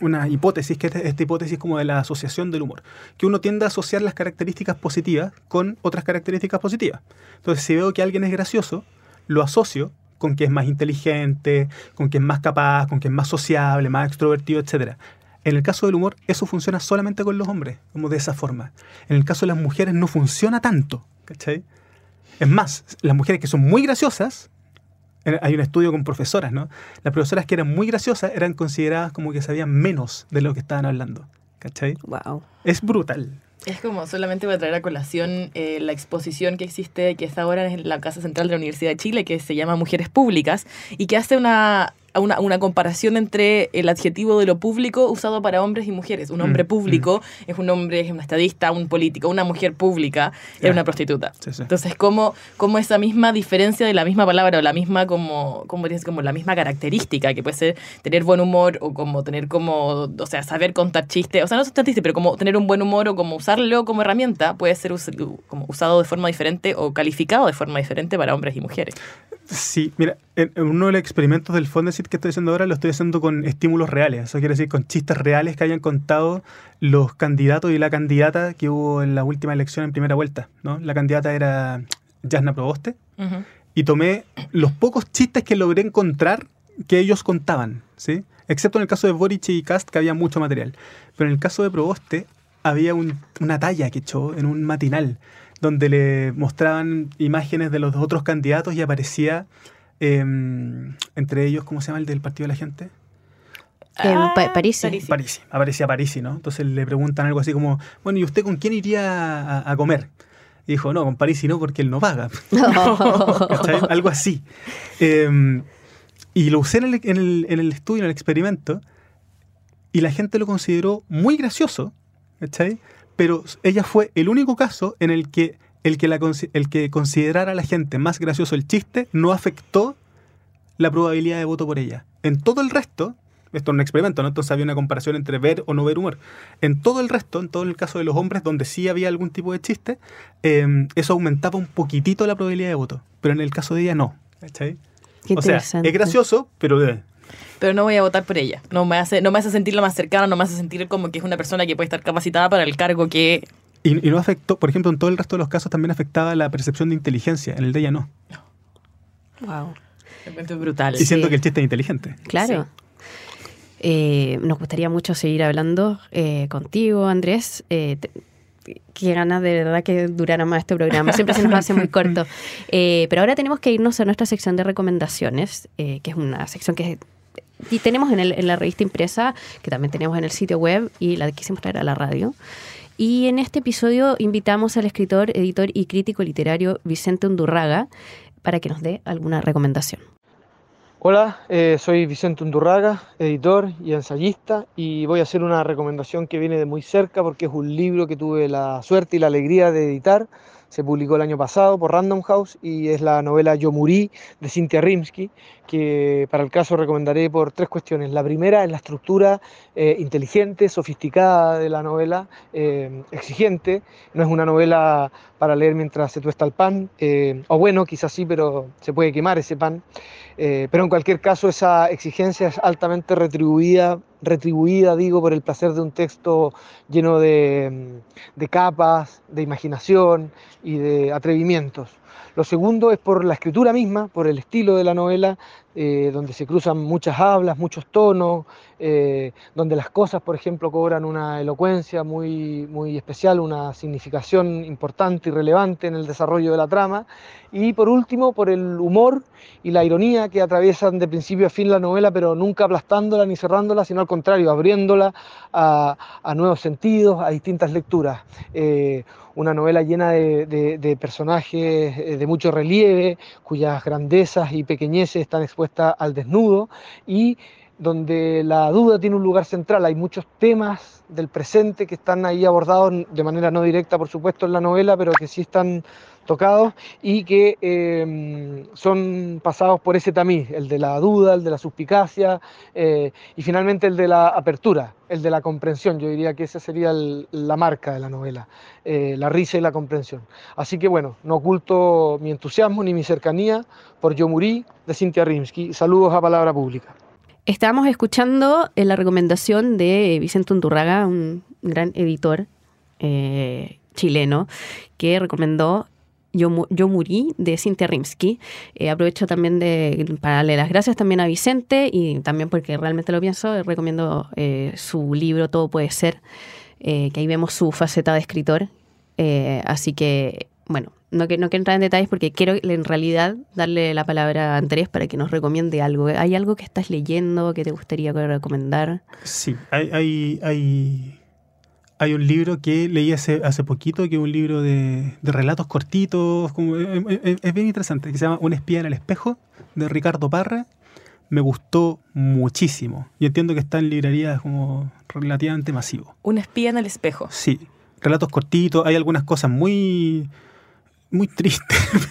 Speaker 4: una hipótesis, que es esta hipótesis como de la asociación del humor, que uno tiende a asociar las características positivas con otras características positivas. Entonces, si veo que alguien es gracioso, lo asocio con que es más inteligente, con que es más capaz, con que es más sociable, más extrovertido, etc. En el caso del humor, eso funciona solamente con los hombres, como de esa forma. En el caso de las mujeres no funciona tanto. Es más, las mujeres que son muy graciosas hay un estudio con profesoras, ¿no? Las profesoras que eran muy graciosas eran consideradas como que sabían menos de lo que estaban hablando. ¿Cachai?
Speaker 3: Wow.
Speaker 4: Es brutal.
Speaker 2: Es como solamente voy a traer a colación eh, la exposición que existe, que está ahora en la Casa Central de la Universidad de Chile, que se llama Mujeres Públicas, y que hace una una, una, comparación entre el adjetivo de lo público usado para hombres y mujeres. Un hombre mm, público mm. es un hombre, es un estadista, un político. Una mujer pública es una prostituta. Entonces, como, como esa misma diferencia de la misma palabra o la misma como, como, como la misma característica que puede ser tener buen humor o como tener como, o sea, saber contar chistes, o sea, no contar chistes, pero como tener un buen humor o como usarlo como herramienta puede ser como usado de forma diferente o calificado de forma diferente para hombres y mujeres.
Speaker 4: Sí, mira, en, uno de los experimentos del Que estoy haciendo ahora lo estoy haciendo con estímulos reales, eso quiere decir con chistes reales que hayan contado los candidatos y la candidata que hubo en la última elección en primera vuelta, ¿no? La candidata era Jasna Proboste y tomé los pocos chistes que logré encontrar que ellos contaban, ¿sí? Excepto en el caso de Boric y Cast que había mucho material, pero en el caso de Proboste había una talla que echó en un matinal donde le mostraban imágenes de los otros candidatos y aparecía em, entre ellos, ¿cómo se llama el del Partido de la Gente?
Speaker 3: Ah, París.
Speaker 4: París. Aparecía París, ¿no? Entonces le preguntan algo así como, bueno, ¿y usted con quién iría a, comer? Y dijo, no, con París no, porque él no paga. algo así. Em, y lo usé en el, en, el, en el, estudio, en el experimento, y la gente lo consideró muy gracioso, ¿cachai? pero ella fue el único caso en el que el que, la, el que considerara a la gente más gracioso el chiste no afectó la probabilidad de voto por ella. En todo el resto, esto es un experimento, ¿no? Entonces había una comparación entre ver o no ver humor. En todo el resto, en todo el caso de los hombres, donde sí había algún tipo de chiste, em, eso aumentaba un poquitito la probabilidad de voto. Pero en el caso de ella no. ¿Cachai? o sea, es gracioso, pero...
Speaker 2: pero no voy a votar por ella. No me hace, no me hace sentir la más cercana, no me hace sentir como que es una persona que puede estar capacitada para el cargo que...
Speaker 4: Y, no afectó, por ejemplo, en todo el resto de los casos también afectaba la percepción de inteligencia, en el de ella no.
Speaker 3: Wow.
Speaker 2: Es brutal.
Speaker 4: Diciendo que el chiste es inteligente.
Speaker 3: Claro. Eh, nos gustaría mucho seguir hablando eh, contigo, Andrés. Eh, qué ganas de verdad que durara más este programa. Siempre se nos hace muy corto. Eh, pero ahora tenemos que irnos a nuestra sección de recomendaciones, que es una sección que y tenemos en, el, en, la revista impresa, que también tenemos en el sitio web y la quisimos traer a la radio. Y en este episodio invitamos al escritor, editor y crítico literario Vicente Undurraga para que nos dé alguna recomendación.
Speaker 5: Hola, eh, soy Vicente Undurraga, editor y ensayista, y voy a hacer una recomendación que viene de muy cerca porque es un libro que tuve la suerte y la alegría de editar se publicó el año pasado por Random House y es la novela Yo Murí de Cynthia Rimsky, que para el caso recomendaré por tres cuestiones. La primera es la estructura eh, inteligente, sofisticada de la novela, eh, exigente. No es una novela para leer mientras se tuesta el pan, eh, o bueno, quizás sí, pero se puede quemar ese pan. pero en cualquier caso esa exigencia es altamente retribuida retribuida, digo, por el placer de un texto lleno de, de capas, de imaginación y de atrevimientos. Lo segundo es por la escritura misma, por el estilo de la novela, eh, donde se cruzan muchas hablas, muchos tonos, eh, donde las cosas, por ejemplo, cobran una elocuencia muy, muy especial, una significación importante y relevante en el desarrollo de la trama. Y por último, por el humor y la ironía que atraviesan de principio a fin la novela, pero nunca aplastándola ni cerrándola, sino al contrario, abriéndola a, nuevos sentidos, a distintas lecturas. Eh, una novela llena de, personajes de mucho relieve, cuyas grandezas y pequeñeces están expuestas al desnudo y donde la duda tiene un lugar central. Hay muchos temas del presente que están ahí abordados de manera no directa, por supuesto, en la novela, pero que sí están tocados y que em, son pasados por ese tamiz, el de la duda, el de la suspicacia eh, y finalmente el de la apertura, el de la comprensión. Yo diría que esa sería la marca de la novela, eh, la risa y la comprensión. Así que bueno, no oculto mi entusiasmo ni mi cercanía por Yo Murí de Cintia Rimsky. Saludos a Palabra Pública.
Speaker 3: Estamos escuchando eh, la recomendación de Vicente Unturraga, un gran editor chileno, que recomendó yo, yo murí de Cintia Rimsky. Eh, aprovecho también de, para darle las gracias también a Vicente y también porque realmente lo pienso, eh, recomiendo eh, su libro Todo puede ser, que ahí vemos su faceta de escritor. así que, bueno, no, que, no quiero entrar en detalles porque quiero en realidad darle la palabra a Andrés para que nos recomiende algo. ¿Hay algo que estás leyendo que te gustaría recomendar?
Speaker 4: Sí, hay, hay, hay hay un libro que leí hace, hace poquito, que es un libro de, relatos cortitos, como, eh, eh, eh, es, bien interesante, que se llama Un espía en el espejo, de Ricardo Parra. Me gustó muchísimo. Y entiendo que está en librerías como relativamente masivo.
Speaker 2: Un espía en el espejo.
Speaker 4: Sí. Relatos cortitos, hay algunas cosas muy muy tristes,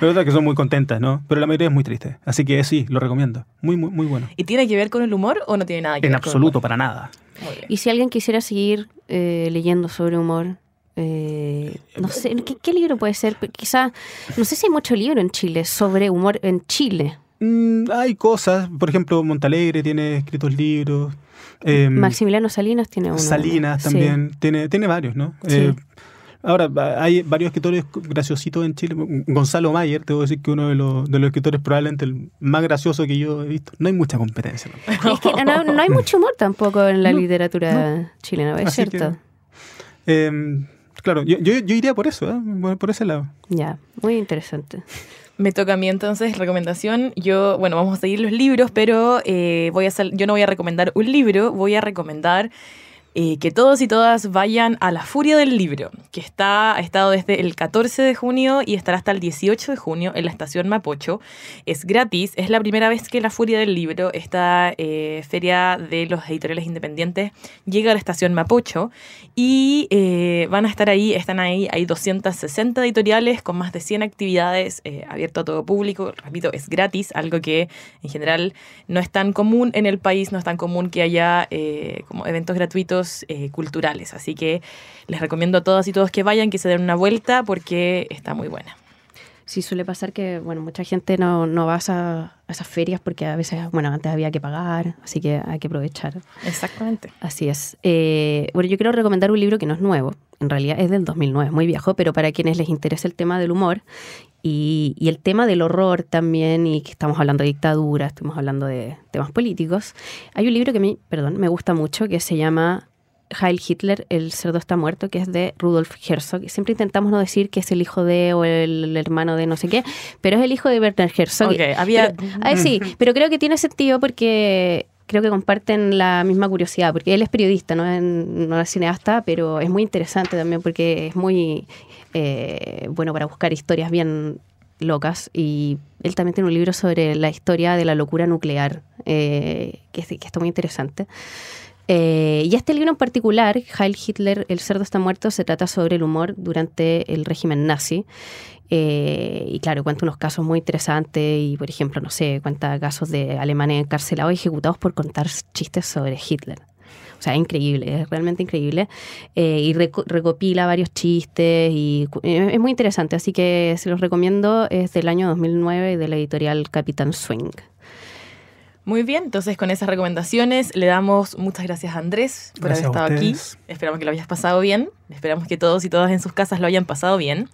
Speaker 4: pero otras que son muy contentas, ¿no? Pero la mayoría es muy triste. Así que sí, lo recomiendo. Muy, muy, muy bueno.
Speaker 2: ¿Y tiene que ver con el humor o no tiene nada que
Speaker 4: en
Speaker 2: ver?
Speaker 4: En absoluto, para nada.
Speaker 3: Y si alguien quisiera seguir eh, leyendo sobre humor, eh, no sé, ¿qué, libro puede ser? Quizá, no sé si hay mucho libro en Chile sobre humor en Chile.
Speaker 4: Mm, hay cosas, por ejemplo, Montalegre tiene escritos libros.
Speaker 3: Em, Maximiliano Salinas tiene uno.
Speaker 4: Salinas también, tiene, tiene varios, ¿no? Eh, ahora, hay varios escritores graciositos en Chile. Gonzalo Mayer, te voy a decir que uno de los, de los escritores probablemente el más gracioso que yo he visto. No hay mucha competencia.
Speaker 3: Es que no, hay mucho humor tampoco en la literatura chilena, es cierto.
Speaker 4: Em, claro, yo, yo, iría por eso, ¿eh? por ese lado.
Speaker 3: Ya, muy interesante.
Speaker 2: Me toca a mí entonces recomendación. Yo, bueno, vamos a seguir los libros, pero eh, voy a yo no voy a recomendar un libro, voy a recomendar eh, que todos y todas vayan a La Furia del Libro, que está, ha estado desde el 14 de junio y estará hasta el 18 de junio en la estación Mapocho. Es gratis, es la primera vez que La Furia del Libro, esta eh, feria de los editoriales independientes, llega a la estación Mapocho y eh, van a estar ahí, están ahí, hay 260 editoriales con más de 100 actividades abierto a todo público. Repito, es gratis, algo que en general no es tan común en el país, no es tan común que haya como eventos gratuitos eh, culturales. Así que les recomiendo a todas y todos que vayan, que se den una vuelta porque está muy buena.
Speaker 3: Sí, suele pasar que, bueno, mucha gente no, no va a, esas ferias porque a veces, bueno, antes había que pagar, así que hay que aprovechar.
Speaker 2: Exactamente.
Speaker 3: Así es. Eh, bueno, yo quiero recomendar un libro que no es nuevo, en realidad es del 2009, muy viejo, pero para quienes les interesa el tema del humor y, y, el tema del horror también, y que estamos hablando de dictadura, estamos hablando de temas políticos, hay un libro que a mí, perdón, me gusta mucho que se llama Heil Hitler, el cerdo está muerto, que es de Rudolf Herzog. Siempre intentamos no decir que es el hijo de o el, hermano de no sé qué, pero es el hijo de Werner Herzog.
Speaker 2: Okay, había...
Speaker 3: sí, pero creo que tiene sentido porque creo que comparten la misma curiosidad, porque él es periodista, no es, no es cineasta, pero es muy interesante también porque es muy eh, bueno para buscar historias bien locas y él también tiene un libro sobre la historia de la locura nuclear, eh, que, que está muy interesante. Eh, y este libro en particular, Heil Hitler, El cerdo está muerto, se trata sobre el humor durante el régimen nazi. Eh, y claro, cuenta unos casos muy interesantes y, por ejemplo, no sé, cuenta casos de alemanes encarcelados y ejecutados por contar chistes sobre Hitler. O sea, es increíble, es realmente increíble. Eh, y recopila varios chistes y es muy interesante, así que se los recomiendo. Es del año 2009 de la editorial Capitán Swing.
Speaker 2: Muy bien, entonces con esas recomendaciones le damos muchas gracias a Andrés por haber estado aquí. Esperamos que lo hayas pasado bien. Esperamos que todos y todas en sus casas lo hayan pasado bien.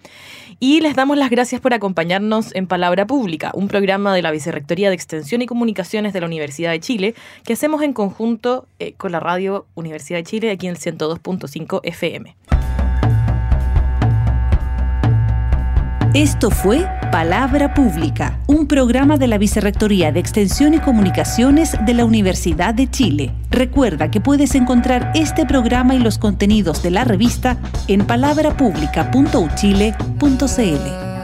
Speaker 2: Y les damos las gracias por acompañarnos en Palabra Pública, un programa de la Vicerrectoría de Extensión y Comunicaciones de la Universidad de Chile que hacemos en conjunto eh, con la radio Universidad de Chile aquí en el 102.5 FM.
Speaker 1: Esto fue Palabra Pública, un programa de la Vicerrectoría de Extensión y Comunicaciones de la Universidad de Chile. Recuerda que puedes encontrar este programa y los contenidos de la revista en palabrapublica.uchile.cl.